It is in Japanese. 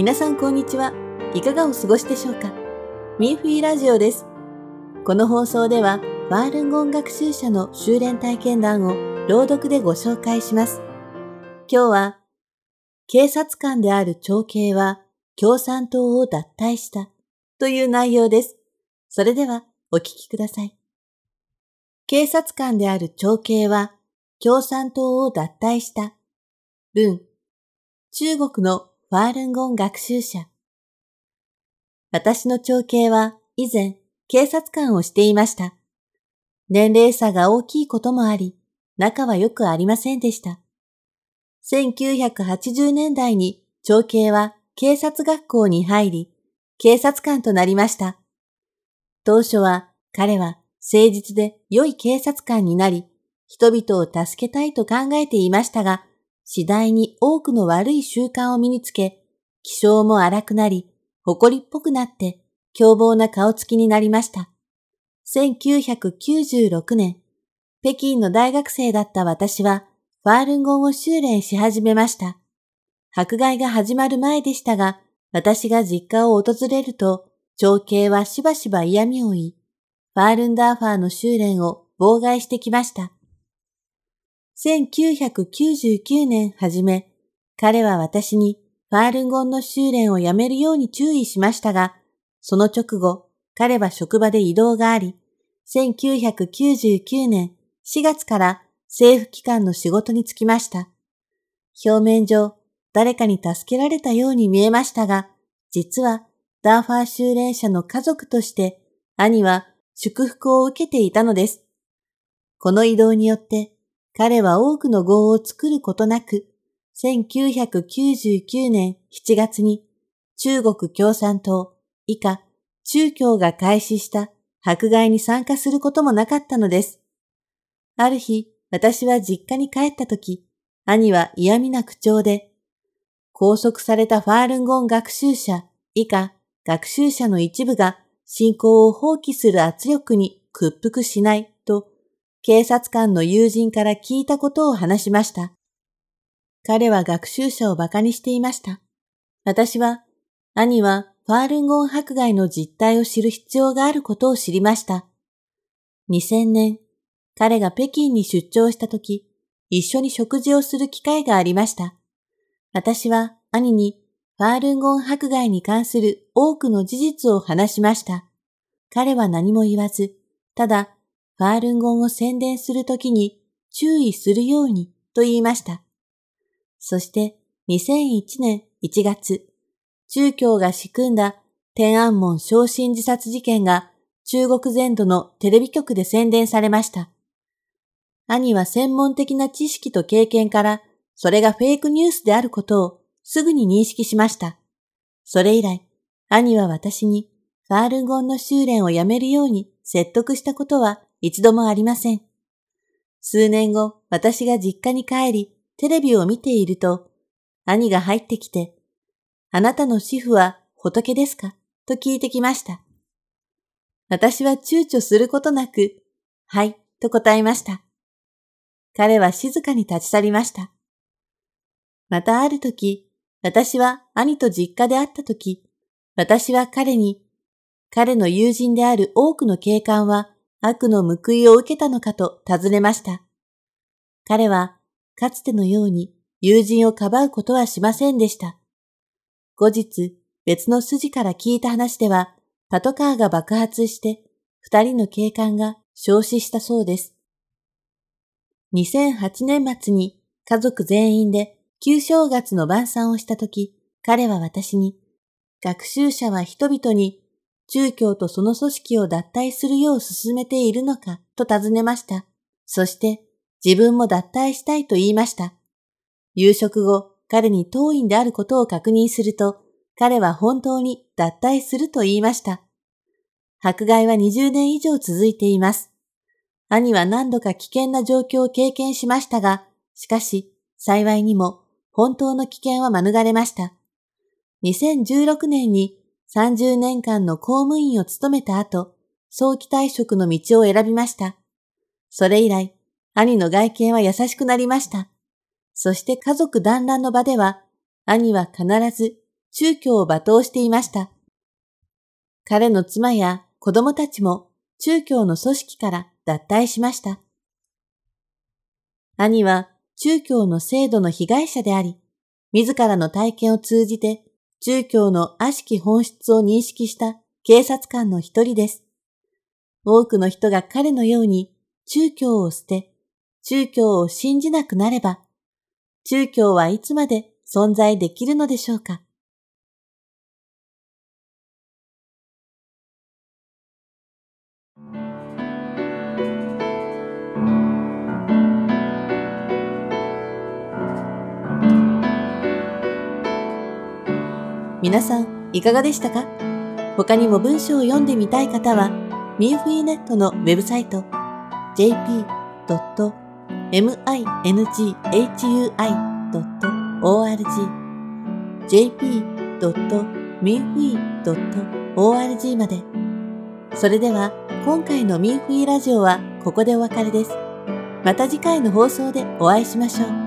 皆さんこんにちは。いかがお過ごしでしょうか？ミーフィーラジオです。この放送では、ファールンゴン学習者の修練体験談を朗読でご紹介します。今日は、警察官である長兄は共産党を脱退したという内容です。それではお聞きください。警察官である長兄は共産党を脱退した。文。中国のファールンゴン学習者。私の長兄は以前警察官をしていました。年齢差が大きいこともあり、仲は良くありませんでした。1980年代に長兄は警察学校に入り、警察官となりました。当初は彼は誠実で良い警察官になり、人々を助けたいと考えていましたが、次第に多くの悪い習慣を身につけ、気性も荒くなり、誇りっぽくなって、凶暴な顔つきになりました。1996年、北京の大学生だった私は、ファールンゴンを修練し始めました。迫害が始まる前でしたが、私が実家を訪れると、長兄はしばしば嫌味を言い、ファールンダーファーの修練を妨害してきました。1999年初め、彼は私にファールンゴンの修練をやめるように注意しましたが、その直後、彼は職場で移動があり、1999年4月から政府機関の仕事に就きました。表面上、誰かに助けられたように見えましたが、実はダーファー修練者の家族として兄は祝福を受けていたのです。この移動によって彼は多くの号を作ることなく、1999年7月に中国共産党以下中共が開始した迫害に参加することもなかったのです。ある日、私は実家に帰った時、兄は嫌味な口調で、拘束されたファールンゴン学習者以下学習者の一部が信仰を放棄する圧力に屈服しない警察官の友人から聞いたことを話しました。彼は学習者を馬鹿にしていました。私は、兄はファールンゴン迫害の実態を知る必要があることを知りました。2000年、彼が北京に出張した時、一緒に食事をする機会がありました。私は兄にファールンゴン迫害に関する多くの事実を話しました。彼は何も言わず、ただファールンゴンを宣伝するときに注意するようにと言いました。そして2001年1月、中共が仕組んだ天安門昇進自殺事件が中国全土のテレビ局で宣伝されました。兄は専門的な知識と経験からそれがフェイクニュースであることをすぐに認識しました。それ以来、兄は私にファールンゴンの修練をやめるように説得したことは一度もありません。数年後、私が実家に帰り、テレビを見ていると、兄が入ってきて、あなたの主婦は仏ですか？と聞いてきました。私は躊躇することなく、はい、と答えました。彼は静かに立ち去りました。またある時、私は兄と実家で会った時、私は彼に、彼の友人である多くの警官は悪の報いを受けたのかと尋ねました。彼は、かつてのように友人をかばうことはしませんでした。後日、別の筋から聞いた話では、パトカーが爆発して、二人の警官が焼死したそうです。2008年末に家族全員で旧正月の晩餐をしたとき、彼は私に、学習者は人々に宗教とその組織を脱退するよう進めているのか？と尋ねました。そして自分も脱退したいと言いました。夕食後、彼に当院であることを確認すると、彼は本当に脱退すると言いました。迫害は20年以上続いています。兄は何度か危険な状況を経験しましたが、しかし、幸いにも本当の危険は免れました。2016年に30年間の公務員を務めた後、早期退職の道を選びました。それ以来、兄の外見は優しくなりました。そして家族団らんの場では、兄は必ず宗教を罵倒していました。彼の妻や子供たちも宗教の組織から脱退しました。兄は宗教の制度の被害者であり、自らの体験を通じて宗教の悪しき本質を認識した警察官の一人です。多くの人が彼のように宗教を捨て、宗教を信じなくなれば、宗教はいつまで存在できるのでしょうか皆さん、いかがでしたか？他にも文章を読んでみたい方は、ミンフィーネットのウェブサイト、jp.minghui.org jp.minfui.org まで。それでは、今回のミンフィーラジオはここでお別れです。また次回の放送でお会いしましょう。